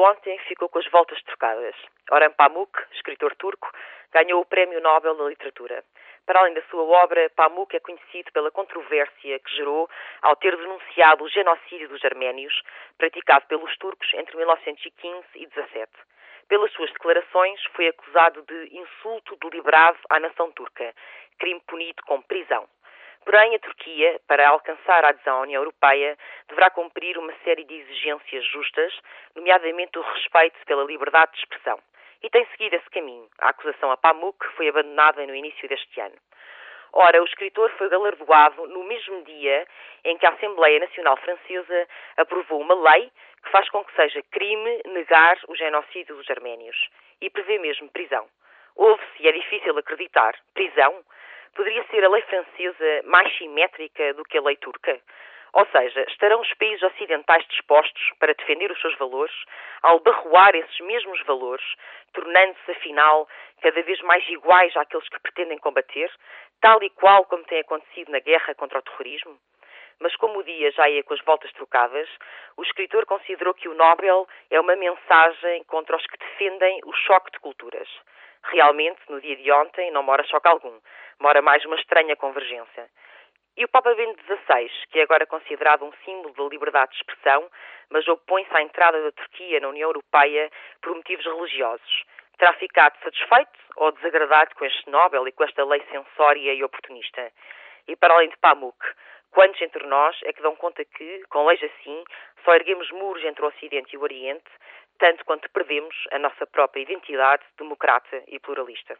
ontem ficou com as voltas trocadas. Orhan Pamuk, escritor turco, ganhou o Prémio Nobel da Literatura. Para além da sua obra, Pamuk é conhecido pela controvérsia que gerou ao ter denunciado o genocídio dos arménios, praticado pelos turcos entre 1915 e 17. Pelas suas declarações, foi acusado de insulto deliberado à nação turca, crime punido com prisão. Porém, a Turquia, para alcançar a adesão à União Europeia, deverá cumprir uma série de exigências justas, nomeadamente o respeito pela liberdade de expressão. E tem seguido esse caminho. A acusação a Pamuk foi abandonada no início deste ano. Ora, o escritor foi galardoado no mesmo dia em que a Assembleia Nacional Francesa aprovou uma lei que faz com que seja crime negar o genocídio dos arménios e prevê mesmo prisão. Houve-se, e é difícil acreditar, prisão poderia ser a lei francesa mais simétrica do que a lei turca? Ou seja, estarão os países ocidentais dispostos para defender os seus valores, ao barroar esses mesmos valores, tornando-se, afinal, cada vez mais iguais àqueles que pretendem combater, tal e qual como tem acontecido na guerra contra o terrorismo? Mas como o dia já ia com as voltas trocadas, o escritor considerou que o Nobel é uma mensagem contra os que defendem o choque de culturas. Realmente, no dia de ontem, não mora choque algum. Mora mais uma estranha convergência. E o Papa Bento XVI, que é agora considerado um símbolo da liberdade de expressão, mas opõe-se à entrada da Turquia na União Europeia por motivos religiosos. Terá ficado satisfeito ou desagradado com este Nobel e com esta lei censória e oportunista? E para além de Pamuk, quantos entre nós é que dão conta que, com leis assim, só erguemos muros entre o Ocidente e o Oriente, tanto quanto perdemos a nossa própria identidade democrata e pluralista.